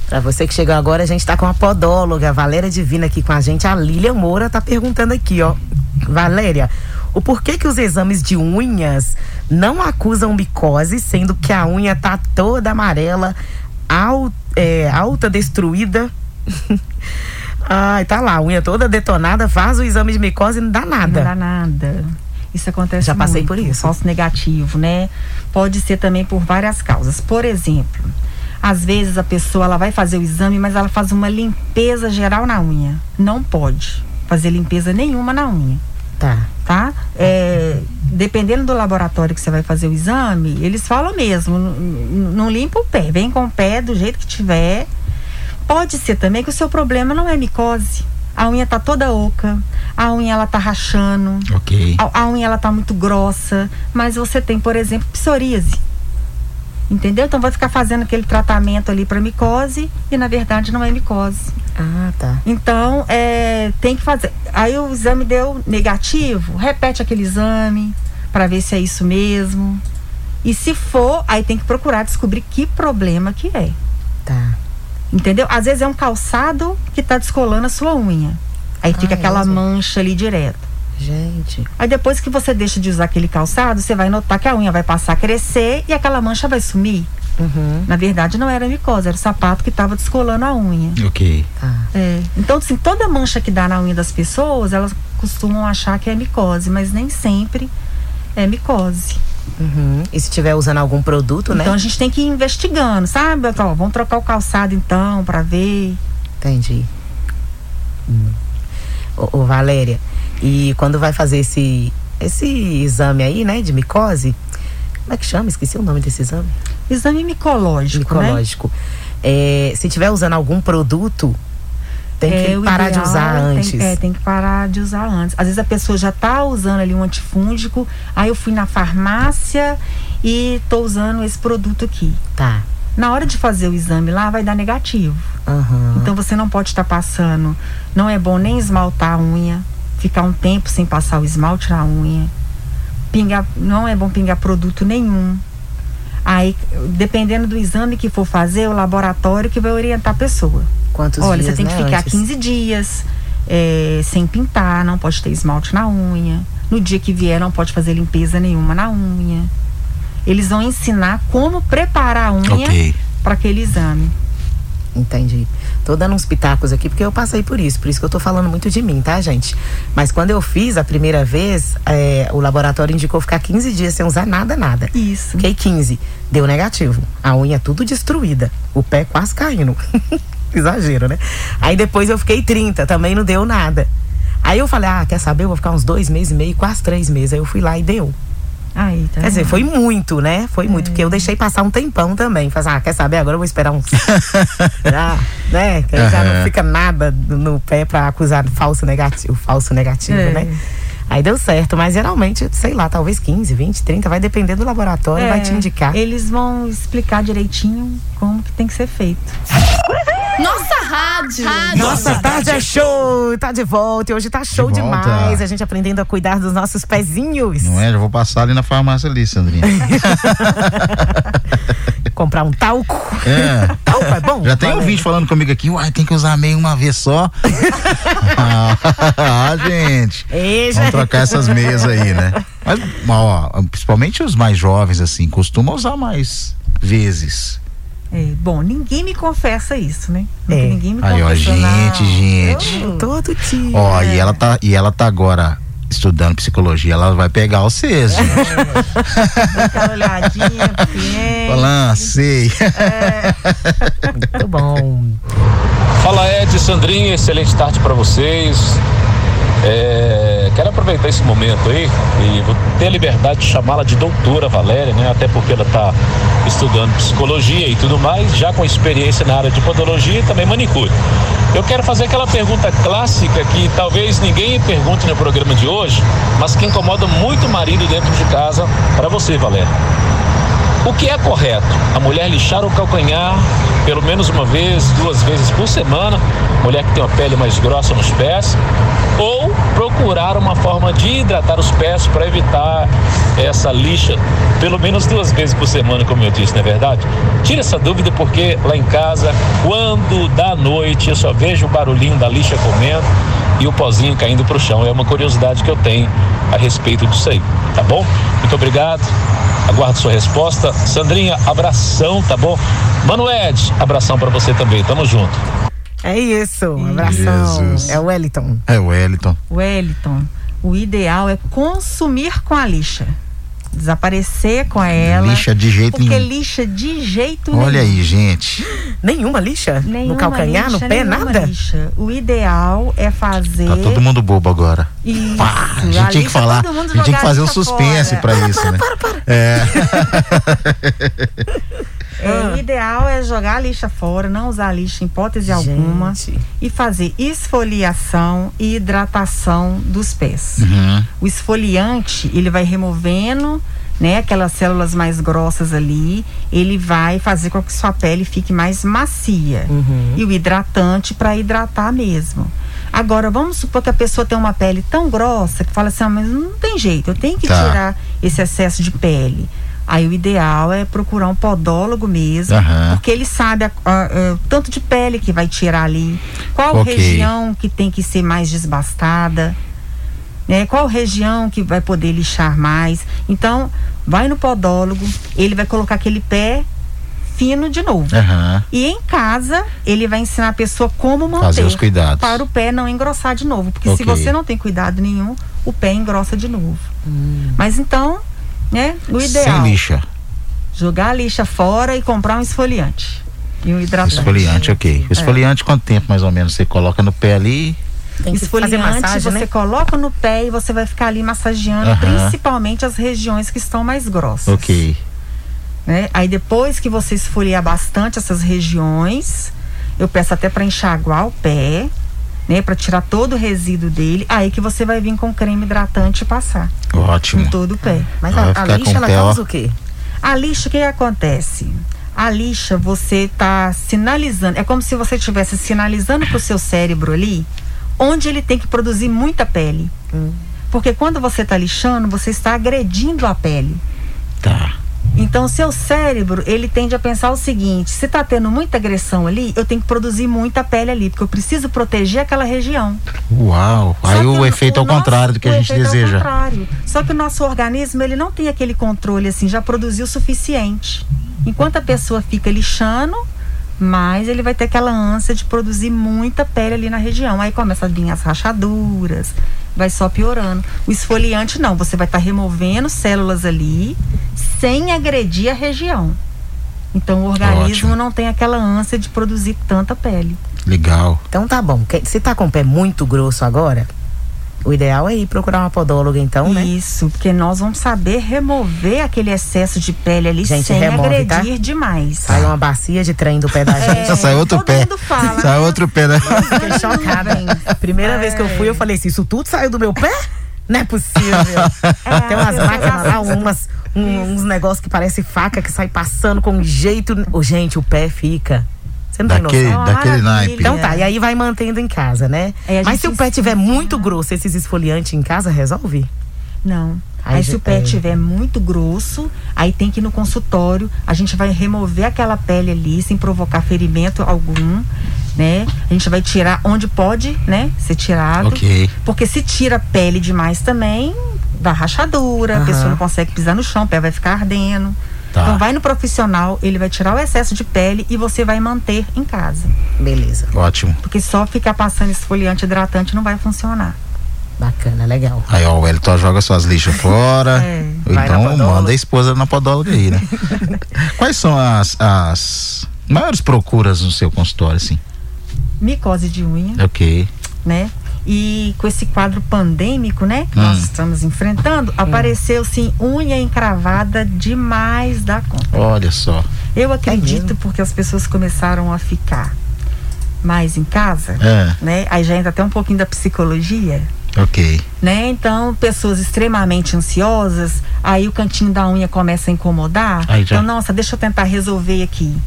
Para você que chegou agora, a gente está com a podóloga Valéria Divina aqui com a gente. A Lília Moura tá perguntando aqui, ó. Valéria, o porquê que os exames de unhas não acusam micose, sendo que a unha tá toda amarela, al, é, alta, destruída? <laughs> Ai, tá lá, a unha toda detonada, faz o exame de micose e não dá nada. Não dá nada. Isso acontece Já passei muito, por isso. Falso negativo, né? Pode ser também por várias causas. Por exemplo, às vezes a pessoa ela vai fazer o exame, mas ela faz uma limpeza geral na unha. Não pode fazer limpeza nenhuma na unha. Tá. Tá? É, dependendo do laboratório que você vai fazer o exame, eles falam mesmo, não limpa o pé, vem com o pé do jeito que tiver Pode ser também que o seu problema não é micose. A unha tá toda oca, a unha ela tá rachando, Ok. a, a unha ela tá muito grossa, mas você tem, por exemplo, psoríase. Entendeu? Então vai ficar fazendo aquele tratamento ali para micose e na verdade não é micose. Ah, tá. Então, é, tem que fazer. Aí o exame deu negativo, repete aquele exame para ver se é isso mesmo. E se for, aí tem que procurar descobrir que problema que é. Tá. Entendeu? Às vezes é um calçado que está descolando a sua unha. Aí fica aquela mancha ali direto. Gente. Aí depois que você deixa de usar aquele calçado, você vai notar que a unha vai passar a crescer e aquela mancha vai sumir. Uhum. Na verdade, não era micose, era o sapato que estava descolando a unha. Ok. Ah. É. Então, assim, toda mancha que dá na unha das pessoas, elas costumam achar que é micose, mas nem sempre é micose. Uhum. E se estiver usando algum produto, né? Então a gente tem que ir investigando, sabe? Então, vamos trocar o calçado então, para ver. Entendi. Hum. Ô, ô, Valéria, e quando vai fazer esse, esse exame aí, né, de micose, como é que chama? Esqueci o nome desse exame. Exame micológico. Né? Micológico. Né? É, se estiver usando algum produto, tem que é, parar de usar antes. Tem, é, tem que parar de usar antes. Às vezes a pessoa já está usando ali um antifúngico, aí eu fui na farmácia e tô usando esse produto aqui. Tá. Na hora de fazer o exame lá, vai dar negativo. Uhum. Então você não pode estar tá passando. Não é bom nem esmaltar a unha, ficar um tempo sem passar o esmalte na unha. Pingar, não é bom pingar produto nenhum. Aí, dependendo do exame que for fazer, o laboratório que vai orientar a pessoa. Quantos Olha, dias, você tem né, que ficar antes? 15 dias é, sem pintar, não pode ter esmalte na unha. No dia que vier, não pode fazer limpeza nenhuma na unha. Eles vão ensinar como preparar a unha okay. para aquele exame. Entendi. Tô dando uns pitacos aqui porque eu passei por isso, por isso que eu tô falando muito de mim, tá, gente? Mas quando eu fiz a primeira vez, é, o laboratório indicou ficar 15 dias sem usar nada, nada. Isso. Fiquei 15. Deu negativo. A unha tudo destruída. O pé quase caindo. <laughs> Exagero, né? Aí depois eu fiquei 30, também não deu nada. Aí eu falei, ah, quer saber? Eu vou ficar uns dois meses e meio, quase três meses. Aí eu fui lá e deu. Aí, tá quer dizer, foi muito, né? Foi muito, porque eu deixei passar um tempão também. Falei, ah, quer saber? Agora eu vou esperar uns. <laughs> já, né? Que aí já não fica nada no pé pra acusar falso negativo, falso negativo, É. né? Aí deu certo, mas geralmente, sei lá, talvez 15, 20, 30, vai depender do laboratório, vai te indicar. Eles vão explicar direitinho como que tem que ser feito. Nossa rádio. rádio. Nossa, Nossa tarde é show. Tá de volta. E hoje tá show de demais. A gente aprendendo a cuidar dos nossos pezinhos. Não é? Já vou passar ali na farmácia ali, Sandrinha. <laughs> Comprar um talco. É. <laughs> Talco é bom? Já tem um vídeo falando comigo aqui, uai, tem que usar meio uma vez só. <laughs> ah, gente. Ei, Vamos trocar essas meias aí, né? Mas, ó, principalmente os mais jovens, assim, costumam usar mais vezes. É, bom, ninguém me confessa isso, né? É. Ninguém me Aí, ó, gente, gente. Eu, todo dia. Ó, e ela tá, e ela tá agora estudando psicologia, ela vai pegar o CES. É, aquela olhadinha, Falando, sei. É. Muito bom. Fala Ed, Sandrinha, excelente tarde para vocês. É, quero aproveitar esse momento aí e vou ter a liberdade de chamá-la de doutora Valéria, né? Até porque ela está estudando psicologia e tudo mais, já com experiência na área de podologia e também manicure. Eu quero fazer aquela pergunta clássica que talvez ninguém pergunte no programa de hoje, mas que incomoda muito o marido dentro de casa para você, Valéria. O que é correto? A mulher lixar o calcanhar pelo menos uma vez, duas vezes por semana, mulher que tem uma pele mais grossa nos pés, ou procurar uma forma de hidratar os pés para evitar essa lixa pelo menos duas vezes por semana, como eu disse, não é verdade? Tira essa dúvida porque lá em casa, quando dá noite, eu só vejo o barulhinho da lixa comendo e o pozinho caindo para o chão. É uma curiosidade que eu tenho a respeito disso aí, tá bom? Muito obrigado. Aguardo sua resposta. Sandrinha, abração, tá bom? Mano Ed, abração para você também. Tamo junto. É isso, um abração. Jesus. É o Wellington. É o Wellington. Wellington. O ideal é consumir com a lixa desaparecer com ela. Lixa de jeito porque nenhum. Porque lixa de jeito Olha nenhum. aí, gente. Nenhuma lixa? Nenhuma no calcanhar, lixa, no pé, nada? Lixa. O ideal é fazer. Tá todo mundo bobo agora. Isso. Pá, a gente tinha que falar, a gente tinha que fazer um suspense para isso, para, né? Para, para, para. É. <laughs> É, o ideal é jogar a lixa fora, não usar a lixa em hipótese Gente. alguma e fazer esfoliação e hidratação dos pés. Uhum. O esfoliante, ele vai removendo né, aquelas células mais grossas ali, ele vai fazer com que sua pele fique mais macia. Uhum. E o hidratante para hidratar mesmo. Agora, vamos supor que a pessoa tem uma pele tão grossa que fala assim: ah, mas não tem jeito, eu tenho que Tá. tirar esse excesso de pele. Aí o ideal é procurar um podólogo mesmo, Aham. porque ele sabe a- a- a- o tanto de pele que vai tirar ali, qual Ok. região que tem que ser mais desbastada, né? Qual região que vai poder lixar mais. Então, vai no podólogo, ele vai colocar aquele pé fino de novo. Aham. E em casa, ele vai ensinar a pessoa como manter Fazer os cuidados. para o pé não engrossar de novo. Porque se Ok. você não tem cuidado nenhum, o pé engrossa de novo. Mas então, né, o ideal Sem lixa. jogar a lixa fora e comprar um esfoliante. E um hidratante. Esfoliante, ok. O esfoliante, quanto tempo mais ou menos você coloca no pé ali? Tem que esfoliante fazer massagem, você né? coloca no pé e você vai ficar ali massageando, Aham. principalmente as regiões que estão mais grossas. Ok. né? Aí depois que você esfoliar bastante essas regiões, eu peço até para enxaguar o pé, né, para tirar todo o resíduo dele, aí que você vai vir com creme hidratante e passar Ótimo. em todo o pé. Mas Vai a, a lixa, o ela causa o quê? A lixa, o que acontece? A lixa, você tá sinalizando, é como se você estivesse sinalizando pro seu cérebro ali, onde ele tem que produzir muita pele. Porque quando você tá lixando, você está agredindo a pele. Tá. Então, o seu cérebro, ele tende a pensar o seguinte: se tá tendo muita agressão ali, eu tenho que produzir muita pele ali, porque eu preciso proteger aquela região. Uau. Só Aí que o, efeito ao nosso- contrário do que o a gente é ao deseja. contrário. Só que o nosso organismo, ele não tem aquele controle assim, já produziu o suficiente. Enquanto a pessoa fica lixando, mais ele vai ter aquela ânsia de produzir muita pele ali na região. Aí começa a vir as rachaduras, vai só piorando. O esfoliante não, você vai estar removendo células ali sem agredir a região. Então o organismo Ótimo. não tem aquela ânsia de produzir tanta pele. Legal. Então tá bom. Que- Se tá com o pé muito grosso agora, o ideal é ir procurar uma podóloga então, né? Isso, porque nós vamos saber remover aquele excesso de pele ali Gente, sem remove, tá? agredir demais. Sai uma bacia de trem do pé da gente. Já sai outro pé. fala, <laughs> Sai né? outro pé, né? Fiquei chocada. Primeira vez que eu fui, eu falei assim: isso tudo saiu do meu pé? Não é possível. Tem umas máquinas lá, umas, um- uns negócios que parece faca que sai passando com jeito. Ô, gente, o pé fica. Você não daquele, tem noção? Daquele naipe. Então tá, e aí vai mantendo em casa, né? Mas se o pé tiver muito grosso, esses esfoliantes em casa resolve? Não. Aí, aí se o pé estiver é... muito grosso, aí tem que ir no consultório, a gente vai remover aquela pele ali sem provocar ferimento algum, né? A gente vai tirar onde pode, né, ser tirado. Ok. Porque se tira pele demais também, dá rachadura, uhum. a pessoa não consegue pisar no chão, o pé vai ficar ardendo. Tá. Então vai no profissional, ele vai tirar o excesso de pele e você vai manter em casa. Beleza. Ótimo. Porque só ficar passando esfoliante hidratante não vai funcionar. Bacana, legal. Aí, ó, o Wellington joga suas lixas fora. É. Então manda a esposa na podóloga aí, né? <laughs> Quais são as, as maiores procuras no seu consultório, assim? Micose de unha. Ok. Né? E com esse quadro pandêmico, né, que hum. nós estamos enfrentando, hum. apareceu sim unha encravada demais da conta. Olha só. Eu acredito é porque as pessoas começaram a ficar mais em casa, é. né? Aí já entra até um pouquinho da psicologia. Ok. Né? Então, pessoas extremamente ansiosas, aí o cantinho da unha começa a incomodar. Aí já... Então, nossa, deixa eu tentar resolver aqui.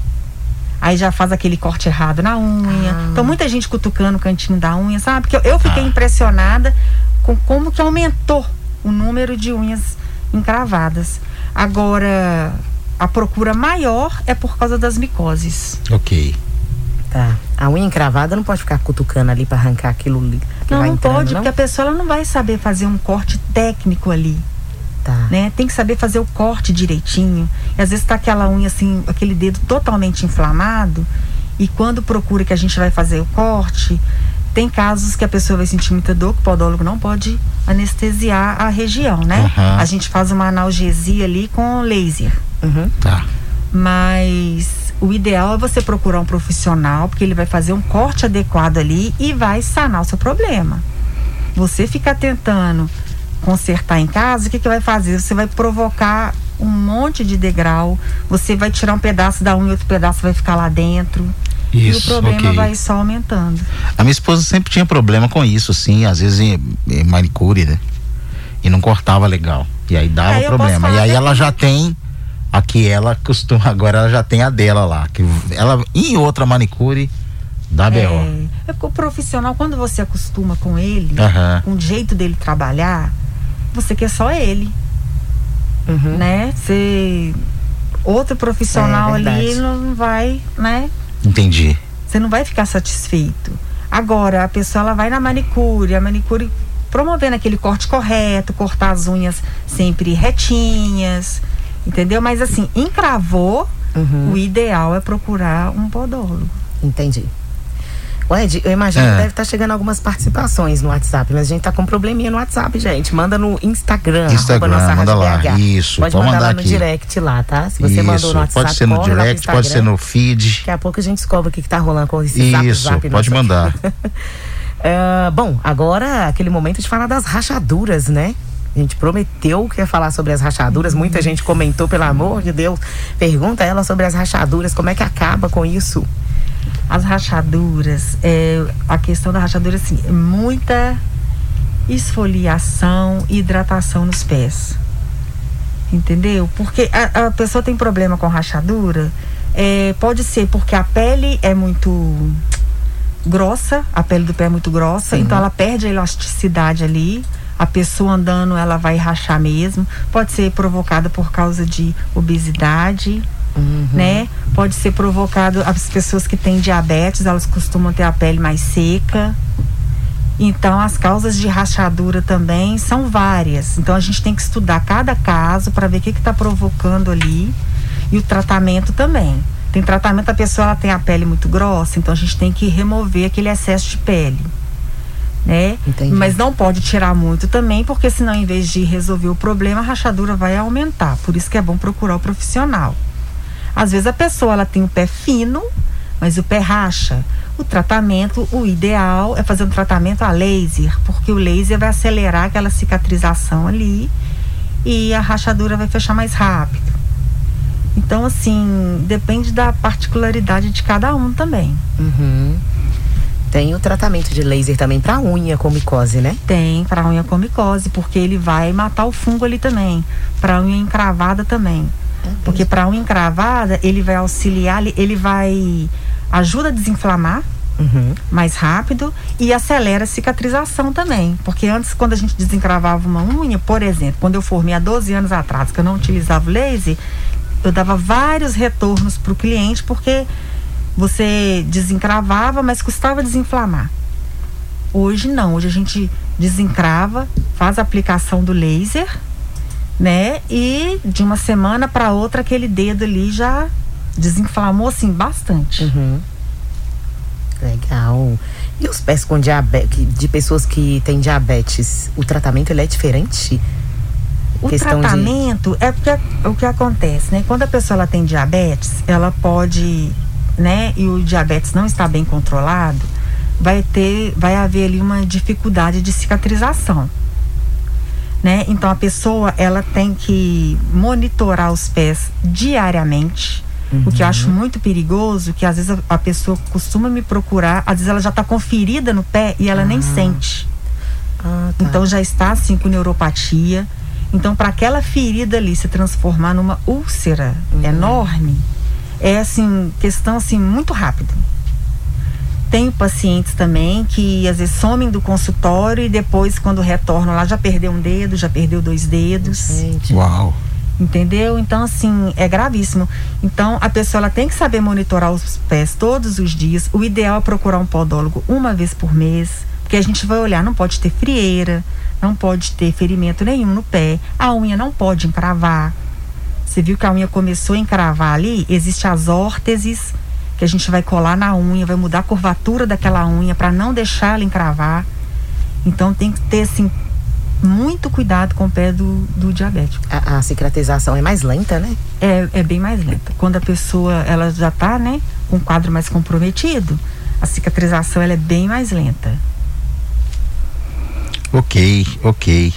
Aí já faz aquele corte errado na unha. Ah. Então, muita gente cutucando o cantinho da unha, sabe? Porque eu, eu fiquei ah. impressionada com como que aumentou o número de unhas encravadas. Agora, a procura maior é por causa das micoses. Ok. Tá. A unha encravada não pode ficar cutucando ali para arrancar aquilo ali. Não, não entrando, pode, não? porque a pessoa ela não vai saber fazer um corte técnico ali. Tá. Né? Tem que saber fazer o corte direitinho. E às vezes tá aquela unha assim, aquele dedo totalmente inflamado. E quando procura que a gente vai fazer o corte, tem casos que a pessoa vai sentir muita dor, que o podólogo não pode anestesiar a região, né? Uhum. A gente faz uma analgesia ali com laser. Uhum. Tá. Mas o ideal é você procurar um profissional, porque ele vai fazer um corte adequado ali e vai sanar o seu problema. Você ficar tentando consertar em casa, o que, que vai fazer? Você vai provocar um monte de degrau, você vai tirar um pedaço da unha e outro pedaço vai ficar lá dentro. Isso, e o problema okay. vai só aumentando. A minha esposa sempre tinha problema com isso, sim, às vezes em, em manicure, né? E não cortava legal. E aí dava aí problema. E aí ela já tem Aqui ela costuma, <laughs> agora ela já tem a dela lá. Que ela, em outra manicure, da BO. É, é o profissional, quando você acostuma com ele, com o jeito dele trabalhar, você quer só ele. Uhum. Né? Você. Outro profissional é, ali não vai, né? Entendi. Você não vai ficar satisfeito. Agora, a pessoa ela vai na manicure, a manicure promovendo aquele corte correto, cortar as unhas sempre retinhas, Entendeu? Mas assim, encravou, uhum. o ideal é procurar um podólogo. Entendi. O Ed, eu imagino é. que deve estar tá chegando algumas participações no WhatsApp, mas a gente tá com um probleminha no WhatsApp, gente. Manda no Instagram, Instagram, manda lá. BH. Isso, pode mandar, mandar lá aqui. no direct lá, tá? Se você Isso, mandou no WhatsApp, pode ser no direct, pode ser no feed. Daqui a pouco a gente descobre o que, que tá rolando com esse Isso, zap, zap pode mandar. uh, <laughs> bom, agora aquele momento de falar das rachaduras, né? A gente prometeu que ia falar sobre as rachaduras. Muita gente comentou, pelo amor de Deus. Pergunta ela sobre as rachaduras, como é que acaba com isso? As rachaduras, é, a questão da rachadura, assim, é muita esfoliação e hidratação nos pés. Entendeu? Porque a, a pessoa tem problema com rachadura, é, pode ser porque a pele é muito grossa, a pele do pé é muito grossa, Sim. então ela perde a elasticidade ali a pessoa andando ela vai rachar mesmo. Pode ser provocada por causa de obesidade, uhum. né? Pode ser provocado as pessoas que têm diabetes, elas costumam ter a pele mais seca. Então, as causas de rachadura também são várias. Então, a gente tem que estudar cada caso para ver o que está provocando ali e o tratamento também. Tem tratamento, a pessoa ela tem a pele muito grossa, então a gente tem que remover aquele excesso de pele né? Entendi. Mas não pode tirar muito também, porque senão em vez de resolver o problema, a rachadura vai aumentar. Por isso que é bom procurar o profissional. Às vezes a pessoa ela tem o pé fino, mas o pé racha. O tratamento, o ideal é fazer um tratamento a laser, porque o laser vai acelerar aquela cicatrização ali e a rachadura vai fechar mais rápido. Então, assim, depende da particularidade de cada um também. Uhum. Tem o tratamento de laser também para unha com micose, né? Tem, para unha com micose, porque ele vai matar o fungo ali também. Para unha encravada também. Porque para unha encravada, ele vai auxiliar, ele vai ajuda a desinflamar uhum. mais rápido e acelera a cicatrização também. Porque antes, quando a gente desencravava uma unha, por exemplo, quando eu formei há 12 anos atrás, que eu não utilizava o laser, eu dava vários retornos para o cliente, porque você desencravava, mas custava desinflamar. Hoje não, hoje a gente desencrava, faz a aplicação do laser, né? E de uma semana para outra aquele dedo ali já desinflamou assim bastante. Uhum. Legal. E os pés com diabetes, de pessoas que têm diabetes, o tratamento ele é diferente? O tratamento de... é porque o que acontece, né? Quando a pessoa ela tem diabetes, ela pode, né? E o diabetes não está bem controlado, vai ter, vai haver ali uma dificuldade de cicatrização, né? Então a pessoa ela tem que monitorar os pés diariamente Uhum. O que eu acho uhum. muito perigoso, que às vezes a, a, pessoa costuma me procurar, às vezes ela já está com ferida no pé e ela nem ah. sente. Ah, tá. Então já está assim com neuropatia. Então, para aquela ferida ali se transformar numa úlcera uhum. enorme, é assim, questão assim, muito rápida. Tenho pacientes também que às vezes somem do consultório e depois, quando retornam lá, já perdeu um dedo, já perdeu dois dedos. Gente. Uau! entendeu? Então assim é gravíssimo. Então a pessoa ela tem que saber monitorar os pés todos os dias. O ideal é procurar um podólogo uma vez por mês, porque a gente vai olhar, não pode ter frieira, não pode ter ferimento nenhum no pé, a unha não pode encravar. Você viu que a unha começou a encravar ali? Existem as órteses que a gente vai colar na unha, vai mudar a curvatura daquela unha para não deixar ela encravar. Então tem que ter assim muito cuidado com o pé do, do diabético. A, a, cicatrização é mais lenta, né? É, é bem mais lenta. Quando a pessoa ela já está, né, com um quadro mais comprometido, a cicatrização ela é bem mais lenta. Ok, ok.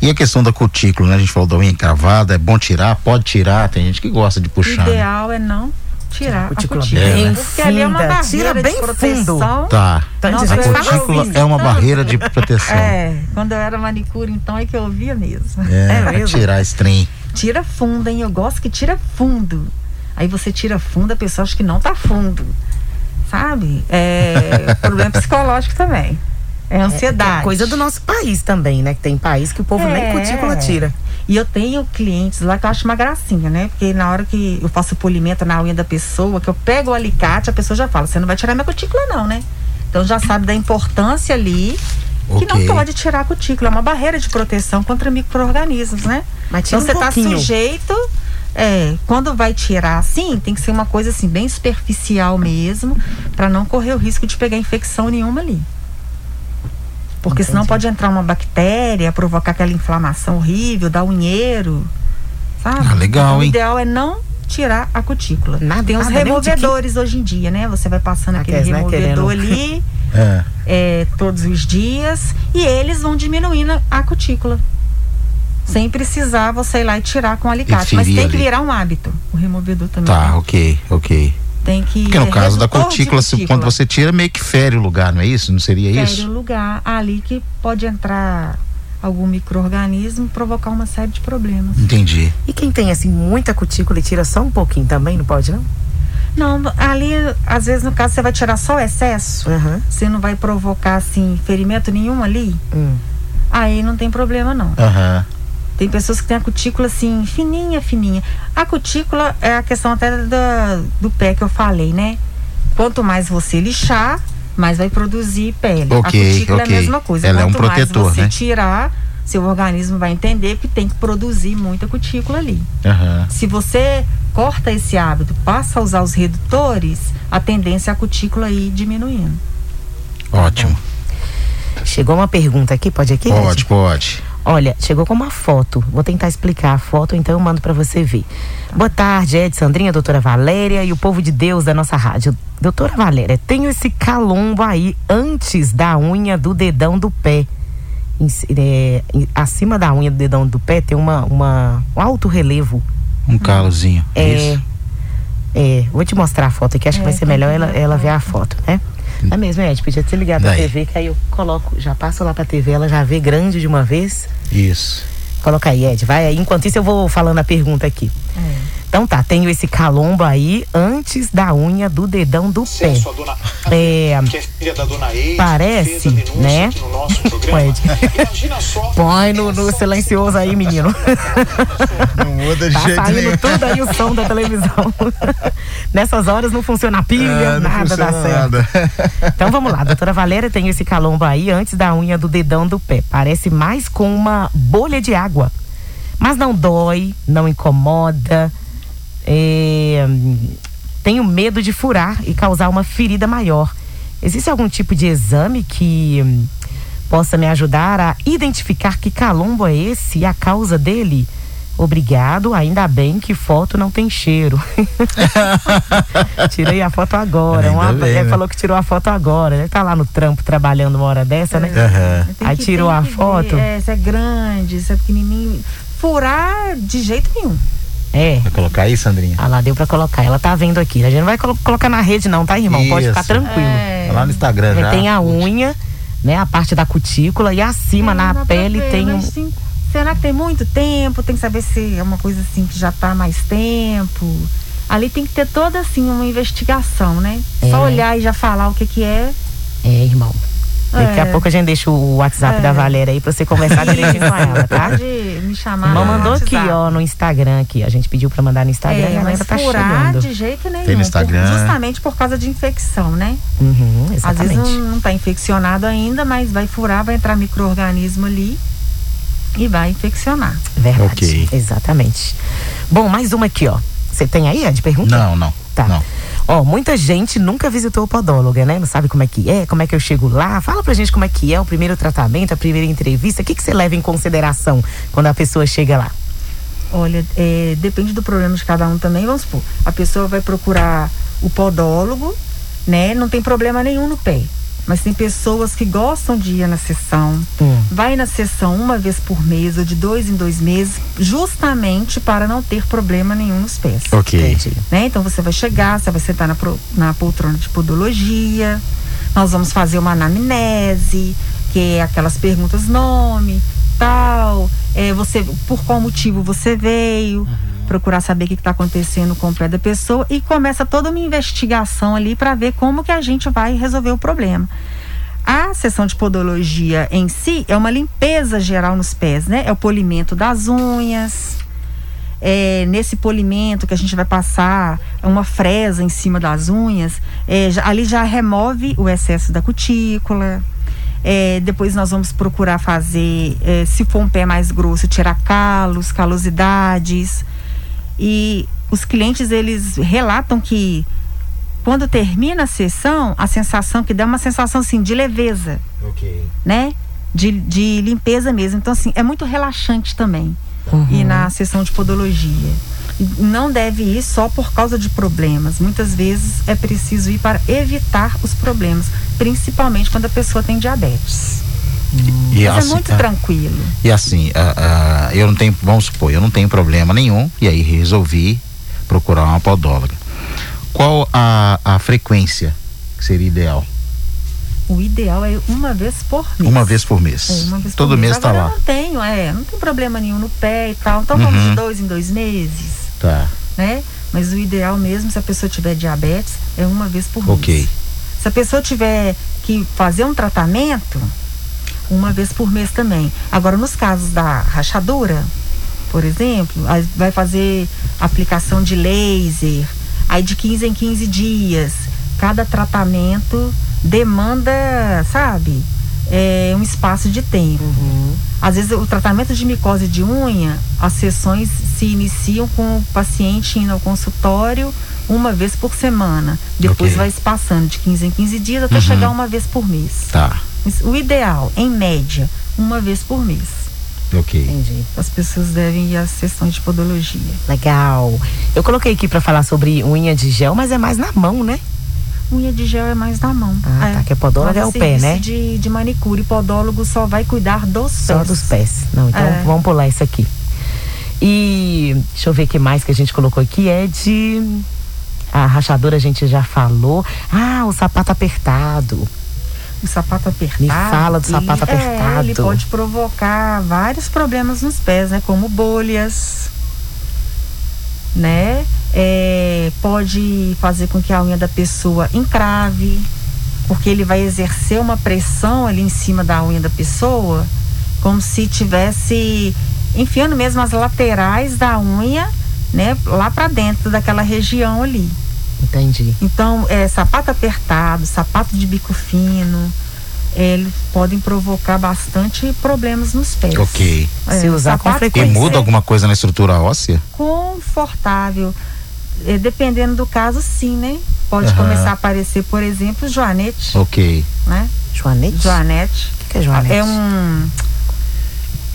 E a questão da cutícula, né? A gente falou da unha encravada, é bom tirar? Pode tirar? Tem gente que gosta de puxar. O né? ideal né? é não tirar a cutícula. A cutícula. Bem porque ali é uma barreira Tira bem de proteção. Fundo. Tá. Então, Nossa, a cutícula é uma barreira de proteção. É, quando eu era manicure, então é que eu via mesmo. É, <laughs> é mesmo? tirar esse trem. Tira fundo, hein? Eu gosto que tira fundo. Aí você tira fundo, a pessoa acha que não tá fundo. Sabe? É <laughs> problema psicológico também. É, é ansiedade. É, coisa do nosso país também, né? Que tem país que o povo é, nem cutícula tira. E eu tenho clientes lá que eu acho uma gracinha, né? Porque na hora que eu faço polimento na unha da pessoa, que eu pego o alicate, a pessoa já fala: você não vai tirar minha cutícula, não, né? Então já sabe da importância ali que não pode tirar a cutícula. É uma barreira de proteção contra micro-organismos, né? Mas então um você está sujeito. É, quando vai tirar, sim, tem que ser uma coisa assim, bem superficial mesmo, para não correr o risco de pegar infecção nenhuma ali. Porque Entendi. senão pode entrar uma bactéria, provocar aquela inflamação horrível, dar unheiro. Sabe? Ah, legal, então, hein? O ideal é não tirar a cutícula. Nada, Tem os removedores que... hoje em dia, né? Você vai passando aquele né, removedor ali <laughs> é. É, todos os dias e eles vão diminuindo a cutícula. Sem precisar você ir lá e tirar com alicate. Mas tem ali. que virar um hábito. O removedor também. Tá, né? ok, ok. Tem que. Porque no caso da cutícula, cutícula, quando você tira, meio que fere o lugar, não é isso? Não seria fere isso? Fere o lugar. Ali que pode entrar algum microorganismo provocar uma série de problemas. Entendi. E quem tem assim muita cutícula e tira só um pouquinho também, não pode não? Não, ali, às vezes, no caso, você vai tirar só o excesso. Uhum. Você não vai provocar, assim, ferimento nenhum ali. Hum. Aí não tem problema, não. Uhum. Tem pessoas que têm a cutícula assim, fininha, fininha. A cutícula é a questão até do, do pé que eu falei, né? Quanto mais você lixar, mais vai produzir pele. Okay, a cutícula okay. é a mesma coisa. Ela Quanto é um protetor, mais você né? tirar, seu organismo vai entender que tem que produzir muita cutícula ali. Uhum. Se você corta esse hábito, passa a usar os redutores, a tendência é a cutícula ir diminuindo. Ótimo. Chegou uma pergunta aqui, pode aqui? Pode, Ed? pode. Olha, chegou com uma foto. Vou tentar explicar a foto, então eu mando para você ver. Boa tarde, Ed, Sandrinha, doutora Valéria e o povo de Deus da nossa rádio. Doutora Valéria, tenho esse calombo aí antes da unha do dedão do pé. Em, é, em, acima da unha do dedão do pé tem uma, uma, um alto relevo. Um calozinho. É. Isso. É, vou te mostrar a foto aqui, acho é, que vai ser melhor ela, ela ver a foto, né? É mesmo, Ed, podia ter ligado Daí. pra TV, que aí eu coloco, já passo lá pra TV, ela já vê grande de uma vez. Isso. Coloca aí, Ed, vai aí. Enquanto isso eu vou falando a pergunta aqui. É. Então tá, tenho esse calombo aí antes da unha do dedão do pé. Dona, é, que é filha da dona Eide, parece, né? <laughs> Põe no, no, silencioso aí, menino. Não muda de tá jeito saindo nenhum. tudo aí o som da televisão. <laughs> Nessas horas não funciona a pilha, é, nada dá certo. Nada. <laughs> Então vamos lá, doutora Valéria tem esse calombo aí antes da unha do dedão do pé. Parece mais com uma bolha de água. Mas não dói, não incomoda é, tenho medo de furar e causar uma ferida maior. Existe algum tipo de exame que hum, possa me ajudar a identificar que calombo é esse e a causa dele? Obrigado, ainda bem que foto não tem cheiro. <laughs> Tirei a foto agora. Uma, bem, né? Falou que tirou a foto agora. Ele tá lá no trampo trabalhando uma hora dessa, né? Uhum. Aí tirou a foto. É, se é grande, se é pequenininho. Furar de jeito nenhum. É. Vai colocar aí, Sandrinha? Ah lá, deu pra colocar. Ela tá vendo aqui. A gente não vai colo colocar na rede, não, tá, irmão? Isso. Pode ficar tranquilo. É. Tá lá no Instagram já. Tem a unha, né? A parte da cutícula e acima é, na pele ver, tem um. Sim. Será que tem muito tempo? Tem que saber se é uma coisa assim que já tá mais tempo. Ali tem que ter toda assim uma investigação, né? É. Só olhar e já falar o que que é. É, irmão. Daqui a é. pouco a gente deixa o WhatsApp é. da Valéria aí pra você conversar direitinho com ela, tá? Pode me chamar. Irmã mandou aqui, ó, no Instagram aqui. A gente pediu pra mandar no Instagram é, e a Valéria tá chegando. de jeito nenhum. Tem no Instagram. Por, justamente por causa de infecção, né? Uhum, exatamente. Às vezes não, não tá infeccionado ainda, mas vai furar, vai entrar microorganismo ali e vai infeccionar. Verdade. Ok. Exatamente. Bom, mais uma aqui, ó. Você tem aí, de pergunta? Não, não. Tá. Não. Ó, muita gente nunca visitou o podóloga, né? Não sabe como é que é, como é que eu chego lá. Fala pra gente como é que é o primeiro tratamento, a primeira entrevista. O que, que você leva em consideração quando a pessoa chega lá? Olha, é, depende do problema de cada um também. Vamos supor, a pessoa vai procurar o podólogo, né? Não tem problema nenhum no pé. Mas tem pessoas que gostam de ir na sessão, hum. vai na sessão uma vez por mês ou de dois em dois meses, justamente para não ter problema nenhum nos pés. Ok. Né? Então você vai chegar, você vai sentar na, na poltrona de podologia, nós vamos fazer uma anamnese, que é aquelas perguntas nome, tal, é, você, por qual motivo você veio. Uhum procurar saber o que está acontecendo com o pé da pessoa e começa toda uma investigação ali para ver como que a gente vai resolver o problema. A sessão de podologia em si é uma limpeza geral nos pés, né? É o polimento das unhas. É, nesse polimento que a gente vai passar uma fresa em cima das unhas, é, ali já remove o excesso da cutícula. É, depois nós vamos procurar fazer, é, se for um pé mais grosso, tirar calos, calosidades. E os clientes eles relatam que quando termina a sessão, a sensação que dá é uma sensação assim de leveza. Ok. Né? De, de limpeza mesmo. Então, assim, é muito relaxante também. Uhum. Ir na sessão de podologia. Não deve ir só por causa de problemas. Muitas vezes é preciso ir para evitar os problemas, principalmente quando a pessoa tem diabetes. E, é assim, é muito uh, tranquilo. E assim, eu não tenho, vamos supor, eu não tenho problema nenhum, e aí resolvi procurar uma podóloga. Qual a, a frequência que seria ideal? O ideal é uma vez por mês. Uma vez por mês. É, vez Todo por mês. tá Agora lá. Eu não tenho, é, não tem problema nenhum no pé e tal. Então uhum. vamos de dois em dois meses. Tá. Né? Mas o ideal mesmo, se a pessoa tiver diabetes, é uma vez por mês. Ok. Se a pessoa tiver que fazer um tratamento, uma vez por mês também. Agora, nos casos da rachadura, por exemplo, vai fazer aplicação de laser, aí de 15 em 15 dias. Cada tratamento demanda, sabe, é, um espaço de tempo. Uhum. Às vezes, o tratamento de micose de unha, as sessões se iniciam com o paciente indo ao consultório uma vez por semana. Depois okay. vai se passando de 15 em 15 dias até uhum. chegar uma vez por mês. Tá. O ideal, em média, uma vez por mês. Ok. Entendi. As pessoas devem ir à sessão de podologia. Legal. Eu coloquei aqui para falar sobre unha de gel, mas é mais na mão, né? Unha de gel é mais na mão. Ah, é. tá. Que é podólogo é o pé, né? De, de manicure. Podólogo só vai cuidar dos só pés. Só dos pés. Não, então é. vamos pular isso aqui. E deixa eu ver o que mais que a gente colocou aqui. É de. A rachadura a gente já falou. Ah, o sapato apertado o sapato apertado. Me fala do sapato ele, apertado. É, ele pode provocar vários problemas nos pés, né? Como bolhas. né? É, pode fazer com que a unha da pessoa encrave, porque ele vai exercer uma pressão ali em cima da unha da pessoa, como se tivesse enfiando mesmo as laterais da unha, né, lá para dentro daquela região ali. Entendi. Então, é, sapato apertado, sapato de bico fino, eles podem provocar bastante problemas nos pés. Ok. É, Se usar com frequência. E muda alguma coisa na estrutura óssea? Confortável. É, dependendo do caso, sim, né? Pode uhum. começar a aparecer, por exemplo, joanete. Ok. Né? Joanete? Joanete. O que, que é joanete? É um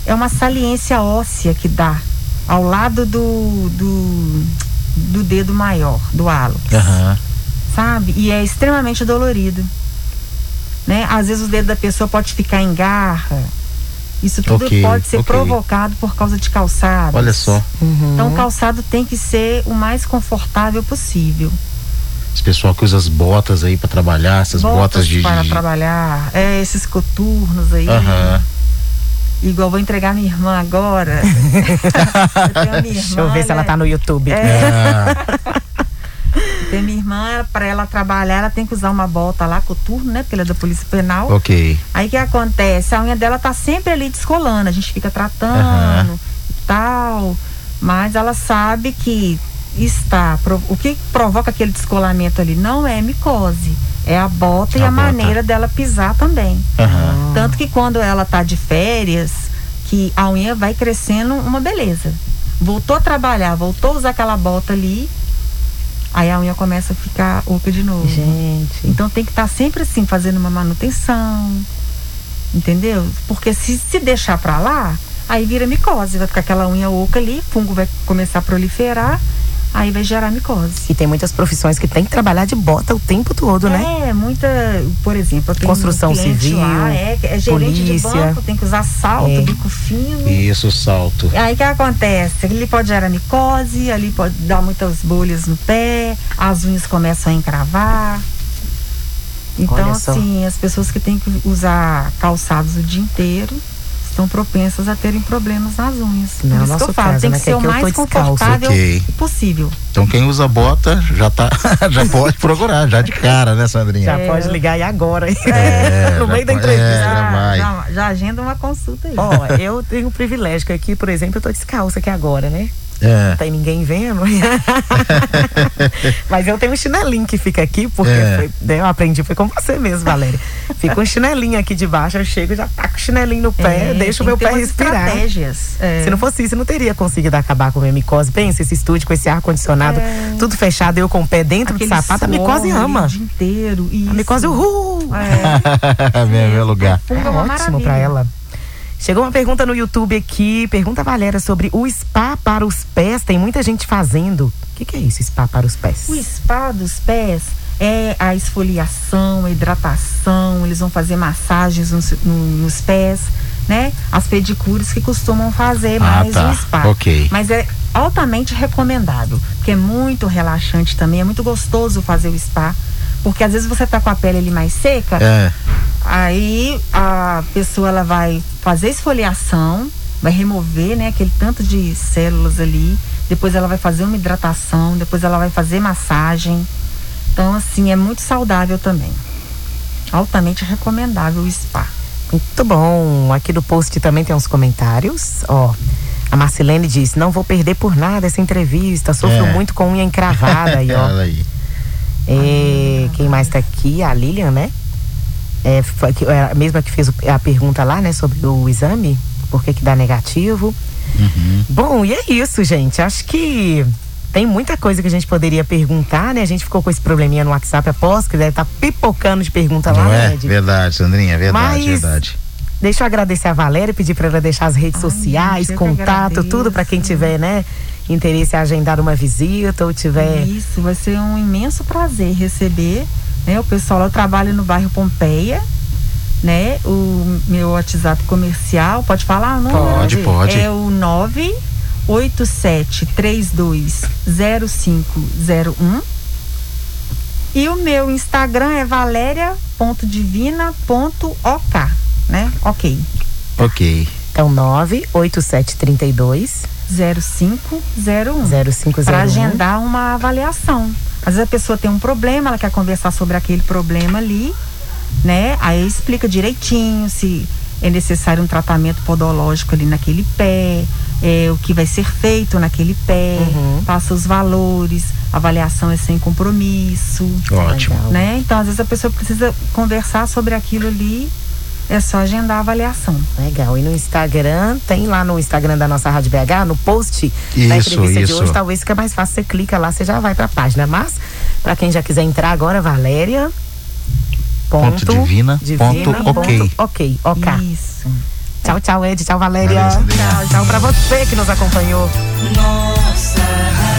é uma saliência óssea que dá ao lado do, do, do dedo maior, do hálux. Uhum. Sabe? E é extremamente dolorido. Né? Às vezes o dedo da pessoa pode ficar em garra. Isso tudo okay, pode ser okay. provocado por causa de calçado. Olha só. Uhum. Então o calçado tem que ser o mais confortável possível. Esse pessoal que usa as botas aí para trabalhar, essas botas, botas de. Para trabalhar, é, esses coturnos aí. Uhum. Igual vou entregar minha irmã agora. minha <laughs> irmã, Deixa eu ver se ela tá no YouTube. É. <laughs> Tem minha irmã, para ela trabalhar, ela tem que usar uma bota lá, coturno, né? Porque ela é da Polícia Penal. Ok. Aí o que acontece? A unha dela tá sempre ali descolando, a gente fica tratando uhum. e tal. Mas ela sabe que está. O que provoca aquele descolamento ali não é micose é a bota a e a bota. maneira dela pisar também. Uhum. Tanto que quando ela tá de férias, que a unha vai crescendo uma beleza. Voltou a trabalhar, voltou a usar aquela bota ali, aí a unha começa a ficar oca de novo. Gente. Então tem que estar tá sempre assim, fazendo uma manutenção. Entendeu? Porque se se deixar pra lá, aí vira micose, vai ficar aquela unha oca ali, fungo vai começar a proliferar aí vai gerar micose. E tem muitas profissões que tem que trabalhar de bota o tempo todo, é, né? É, muita, por exemplo, construção um civil, lá, é, é gerente polícia, de banco, tem que usar salto, é. bico fino. Isso, salto. Aí o que acontece? Ali pode gerar micose, ali pode dar muitas bolhas no pé, as unhas começam a encravar. Então, assim, as pessoas que têm que usar calçados o dia inteiro estão propensas a terem problemas nas unhas. Não, Por isso que eu falo, caso, tem que né? ser o mais confortável okay. possível. Então quem usa bota já tá, <laughs> já pode procurar, já de cara, né, Sandrinha? Já é. pode ligar aí agora, é, <laughs> no meio da entrevista. É, já, já, já, agenda uma consulta aí. Ó, eu tenho o privilégio que aqui, por exemplo, eu tô descalça aqui agora, né? É. Não tem ninguém vendo. <laughs> Mas eu tenho um chinelinho que fica aqui, porque é. foi, né, eu aprendi, foi com você mesmo, Valéria. Fica um chinelinho aqui de baixo, eu chego já com o chinelinho no pé, é, deixa o meu pé respirar. Estratégias. É. Se não fosse isso, eu não teria conseguido acabar com a minha micose. Pensa, esse estúdio com esse ar-condicionado, é. tudo fechado, eu com o pé dentro Aquele do sapato, a micose ama. O dia inteiro. Isso. A micose, uhul! É, <laughs> meu, meu lugar. É, ótimo maravilha. pra ela. Chegou uma pergunta no YouTube aqui, pergunta a Valéria sobre o spa para os pés. Tem muita gente fazendo. O que, que é isso, spa para os pés? O spa dos pés é a esfoliação, a hidratação, eles vão fazer massagens nos, nos pés, né? As pedicures que costumam fazer ah, mais tá. o spa. Ok. Mas é altamente recomendado, porque é muito relaxante também, é muito gostoso fazer o spa. Porque às vezes você tá com a pele ali mais seca, é. aí a pessoa ela vai fazer esfoliação, vai remover, né, aquele tanto de células ali, depois ela vai fazer uma hidratação, depois ela vai fazer massagem. Então, assim, é muito saudável também. Altamente recomendável o spa. Muito bom. Aqui do post também tem uns comentários. Ó, a Marcelene disse: Não vou perder por nada essa entrevista. Sofro é. muito com unha encravada. aí, ó. <laughs> aí. É, quem mais está aqui? A Lilian, né? É, foi, é a mesma que fez a pergunta lá, né, sobre o exame, por que, que dá negativo. Uhum. Bom, e é isso, gente. Acho que tem muita coisa que a gente poderia perguntar, né? A gente ficou com esse probleminha no WhatsApp após, que deve estar tá pipocando de pergunta lá, Não né, é? Verdade, Sandrinha, verdade, Mas, verdade. Deixa eu agradecer a Valéria, pedir para ela deixar as redes Ai, sociais, contato, tudo para quem tiver, né? Interesse em agendar uma visita ou tiver. Isso, vai ser um imenso prazer receber. Né? O pessoal lá trabalha no bairro Pompeia. Né? O meu WhatsApp comercial, pode falar o número? Pode, pode. É o 987320501. E o meu Instagram é valéria.divina.ok, né? Ok. Ok. Então, 98732 0501. 0501. Para agendar uma avaliação. Às vezes a pessoa tem um problema, ela quer conversar sobre aquele problema ali, né? Aí explica direitinho se é necessário um tratamento podológico ali naquele pé, é, o que vai ser feito naquele pé, uhum. passa os valores, avaliação é sem compromisso. Ótimo. Né? Então, às vezes a pessoa precisa conversar sobre aquilo ali é só agendar a avaliação. Legal. E no Instagram, tem lá no Instagram da nossa Rádio BH, no post isso, da entrevista isso. de hoje, talvez fica mais fácil, você clica lá, você já vai para a página. Mas, para quem já quiser entrar agora, Valéria. Ponto, ponto divina, divina, ponto, ok. Ponto, ok, ok. Isso. Tchau, tchau, Ed. Tchau, Valéria. Valeu, tchau, tchau pra você que nos acompanhou. Nossa